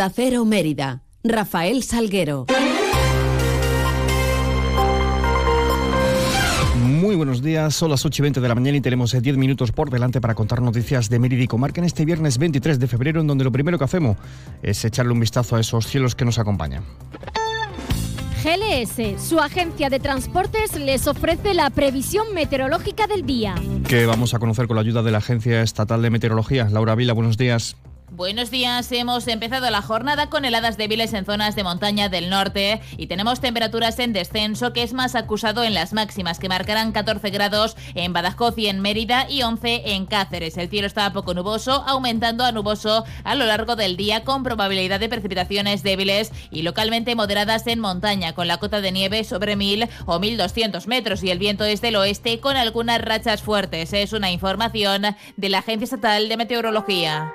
Acero Mérida. Rafael Salguero. Muy buenos días, son las 8 y 20 de la mañana y tenemos 10 eh, minutos por delante para contar noticias de Mérida y Comarca en este viernes 23 de febrero, en donde lo primero que hacemos es echarle un vistazo a esos cielos que nos acompañan. GLS, su agencia de transportes, les ofrece la previsión meteorológica del día. Que vamos a conocer con la ayuda de la Agencia Estatal de Meteorología. Laura Vila, buenos días. Buenos días, hemos empezado la jornada con heladas débiles en zonas de montaña del norte y tenemos temperaturas en descenso que es más acusado en las máximas que marcarán 14 grados en Badajoz y en Mérida y 11 en Cáceres. El cielo está poco nuboso, aumentando a nuboso a lo largo del día con probabilidad de precipitaciones débiles y localmente moderadas en montaña con la cota de nieve sobre 1000 o 1200 metros y el viento es del oeste con algunas rachas fuertes. Es una información de la Agencia Estatal de Meteorología.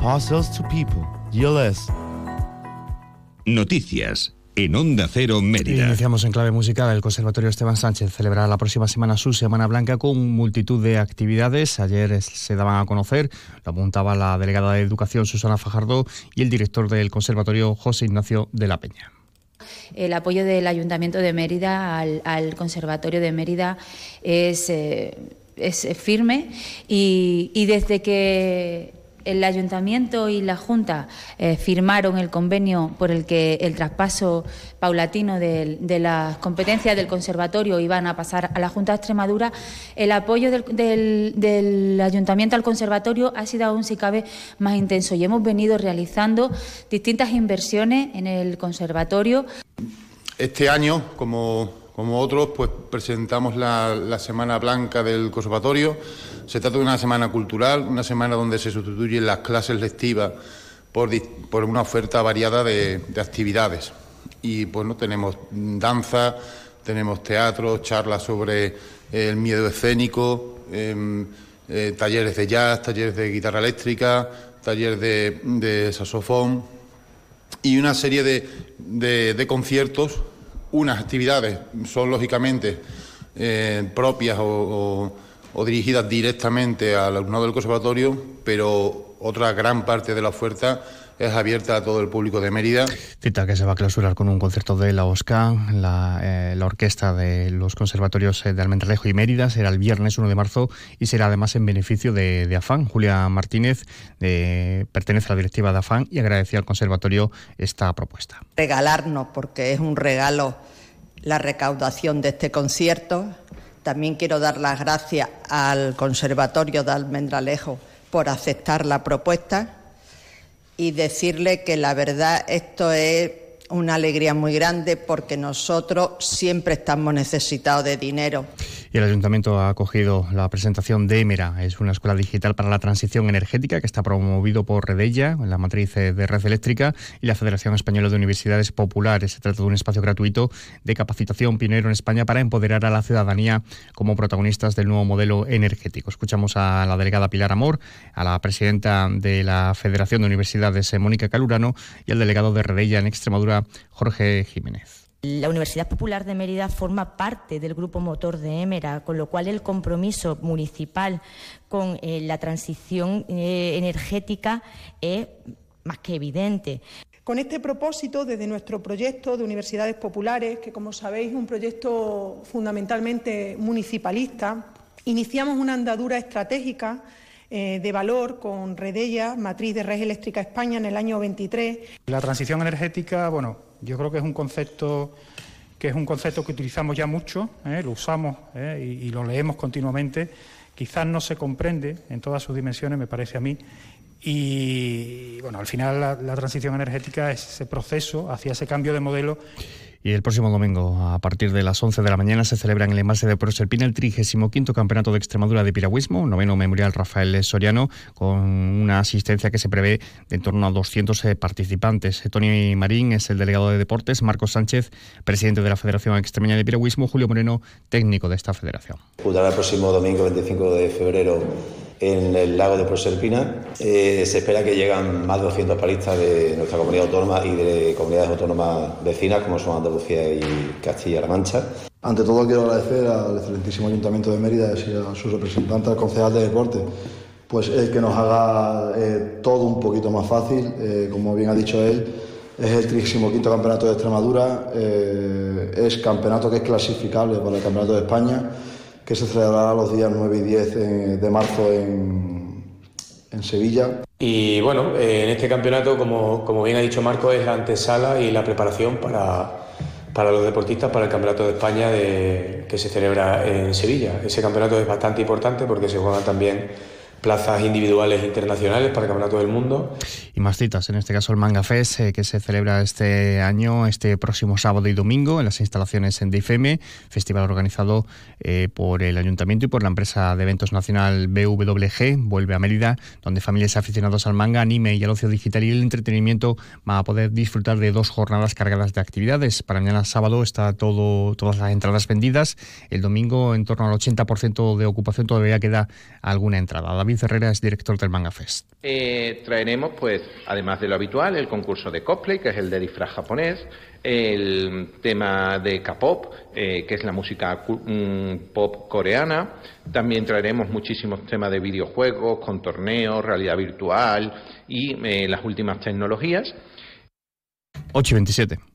Parcels to people. GLS. Noticias en Onda Cero Mérida. Iniciamos en clave musical. El Conservatorio Esteban Sánchez celebrará la próxima semana su Semana Blanca con multitud de actividades. Ayer se daban a conocer, lo apuntaba la delegada de Educación Susana Fajardo y el director del Conservatorio José Ignacio de la Peña. El apoyo del Ayuntamiento de Mérida al, Conservatorio de Mérida es, eh, es firme y, y desde que el ayuntamiento y la Junta eh, firmaron el convenio por el que el traspaso paulatino de, las competencias del conservatorio iban a pasar a la Junta de Extremadura, el apoyo del, ayuntamiento al conservatorio ha sido aún si cabe más intenso y hemos venido realizando distintas inversiones en el conservatorio. Este año, como, otros, pues presentamos la, la Semana Blanca del Conservatorio se trata de una semana cultural, una semana donde se sustituyen las clases lectivas por, una oferta variada de, actividades. Y bueno, tenemos danza, tenemos teatro, charlas sobre el miedo escénico, em, eh, talleres de jazz, talleres de guitarra eléctrica, talleres de, saxofón y una serie de, conciertos. Unas actividades son lógicamente eh, propias o dirigidas directamente al alumnado del conservatorio, pero otra gran parte de la oferta es abierta a todo el público de Mérida. Cita que se va a clausurar con un concierto de la OSCA, la, eh, orquesta de los conservatorios de Almendralejo y Mérida, será el viernes 1 de marzo y será además en beneficio de, AFAN. Julia Martínez pertenece a la directiva de AFAN y agradecía al conservatorio esta propuesta. Regalarnos, porque es un regalo la recaudación de este concierto, también quiero dar las gracias al Conservatorio de Almendralejo por aceptar la propuesta y decirle que la verdad esto es una alegría muy grande porque nosotros siempre estamos necesitados de dinero. Y el Ayuntamiento ha acogido la presentación de EMERA, es una escuela digital para la transición energética que está promovido por Redella, la matriz de Red Eléctrica, y la Federación Española de Universidades Populares. Se trata de un espacio gratuito de capacitación pionero en España para empoderar a la ciudadanía como protagonistas del nuevo modelo energético. Escuchamos a la delegada Pilar Amor, a la presidenta de la Federación de Universidades, Mónica Calurano, y al delegado de Redella en Extremadura, Jorge Jiménez. La Universidad Popular de Mérida forma parte del grupo motor de EMERA, con lo cual el compromiso municipal con eh, la transición eh, energética es más que evidente. Con este propósito, desde nuestro proyecto de universidades populares, que como sabéis es un proyecto fundamentalmente municipalista, iniciamos una andadura estratégica eh, de valor con Redella, matriz de Red Eléctrica España, en el año 23. La transición energética, bueno, yo creo que es un concepto que es un concepto que utilizamos ya mucho, ¿eh? lo usamos ¿eh? y, lo leemos continuamente. Quizás no se comprende en todas sus dimensiones, me parece a mí. Y bueno, al final la, transición energética es ese proceso hacia ese cambio de modelo Y el próximo domingo, a partir de las 11 de la mañana, se celebra en el envase de Proserpina el 35 Campeonato de Extremadura de Piragüismo, noveno Memorial Rafael Soriano, con una asistencia que se prevé de en torno a 200 eh, participantes. Tony Marín es el delegado de deportes, Marcos Sánchez, presidente de la Federación Extremeña de Piragüismo, Julio Moreno, técnico de esta federación. el próximo domingo 25 de febrero en el lago de Proserpina. Eh, se espera que lleguen más de 200 palistas de nuestra comunidad autónoma y de comunidades autónomas vecinas como son Andalucía y Castilla-La Mancha. Ante todo quiero agradecer al excelentísimo Ayuntamiento de Mérida y a sus representantes, al concejal de deporte, pues el que nos haga eh, todo un poquito más fácil, eh, como bien ha dicho él, es el 35 Campeonato de Extremadura, es campeonato que es clasificable para el Campeonato de España que se celebrará los días 9 y 10 eh, de marzo en, en Sevilla. Y bueno, en este campeonato, como, como bien ha dicho Marco, es la antesala y la preparación para, para los deportistas para el Campeonato de España que se celebra en Sevilla. Ese campeonato es bastante importante porque se juegan también plazas individuales internacionales para Campeonato del Mundo. Y más citas, en este caso el Manga Fest, eh, que se celebra este año, este próximo sábado y domingo, en las instalaciones en DIFEME, festival organizado eh, por el Ayuntamiento y por la empresa de eventos nacional BWG, vuelve a Mérida, donde familias aficionados al manga, anime y al ocio digital y el entretenimiento van a poder disfrutar de dos jornadas cargadas de actividades. Para mañana sábado está todo, todas las entradas vendidas, el domingo en torno al 80% de ocupación todavía queda alguna entrada. Herrera es director del Manga Fest. Eh, traeremos, pues, además de lo habitual, el concurso de cosplay, que es el de disfraz japonés, el tema de K-pop, eh, que es la música mm, pop coreana. También traeremos muchísimos temas de videojuegos, con torneos, realidad virtual y eh, las últimas tecnologías. 8 y 27.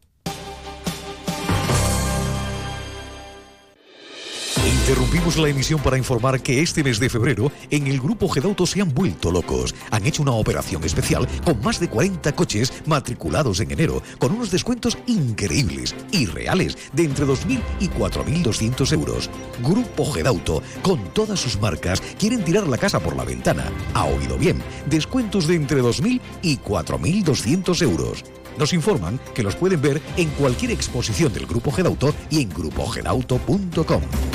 Interrumpimos la emisión para informar que este mes de febrero en el grupo Gedauto se han vuelto locos. Han hecho una operación especial con más de 40 coches matriculados en enero, con unos descuentos increíbles y reales de entre 2.000 y 4.200 euros. Grupo Gedauto, con todas sus marcas, quieren tirar la casa por la ventana. Ha oído bien, descuentos de entre 2.000 y 4.200 euros. Nos informan que los pueden ver en cualquier exposición del Grupo Gedauto y en grupogedauto.com.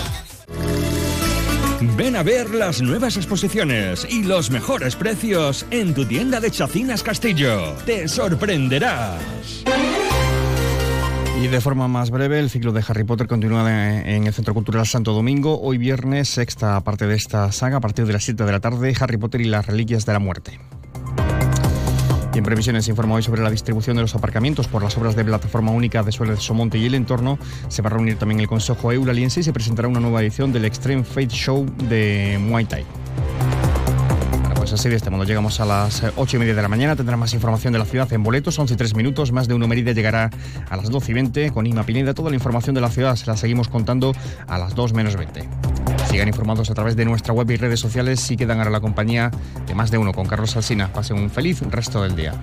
Ven a ver las nuevas exposiciones y los mejores precios en tu tienda de Chacinas Castillo. Te sorprenderás. Y de forma más breve, el ciclo de Harry Potter continúa en el Centro Cultural Santo Domingo. Hoy viernes, sexta parte de esta saga, a partir de las 7 de la tarde, Harry Potter y las Reliquias de la Muerte. En previsiones se informa hoy sobre la distribución de los aparcamientos por las obras de plataforma única de Suárez Somonte y el entorno. Se va a reunir también el Consejo Eulaliense y se presentará una nueva edición del Extreme Fate Show de Muay Thai. Bueno, pues así de este modo llegamos a las 8 y media de la mañana. Tendrá más información de la ciudad en boletos, 11 y 3 minutos. Más de uno Mérida llegará a las 12 y 20 con Ima Pineda. Toda la información de la ciudad se la seguimos contando a las 2 menos 20. Sigan informados a través de nuestra web y redes sociales y quedan ahora la compañía de más de uno con Carlos Alsina. Pasen un feliz resto del día.